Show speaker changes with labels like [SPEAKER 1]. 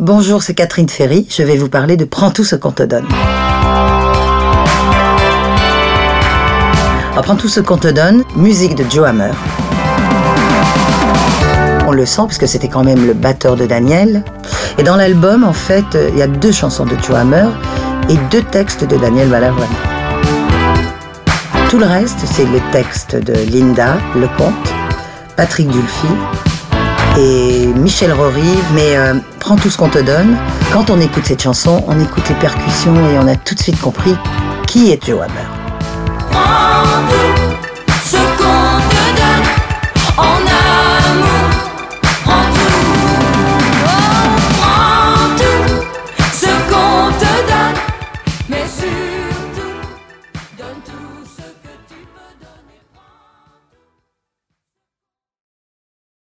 [SPEAKER 1] Bonjour, c'est Catherine Ferry. Je vais vous parler de Prends tout ce qu'on te donne. Alors, Prends tout ce qu'on te donne, musique de Joe Hammer. On le sent puisque c'était quand même le batteur de Daniel. Et dans l'album, en fait, il y a deux chansons de Joe Hammer et deux textes de Daniel Balavoine. Tout le reste, c'est les textes de Linda Lecomte, Patrick Dulphy et Michel Rory, mais euh, prends tout ce qu'on te donne. Quand on écoute cette chanson, on écoute les percussions et on a tout de suite compris qui est Joe Hammer.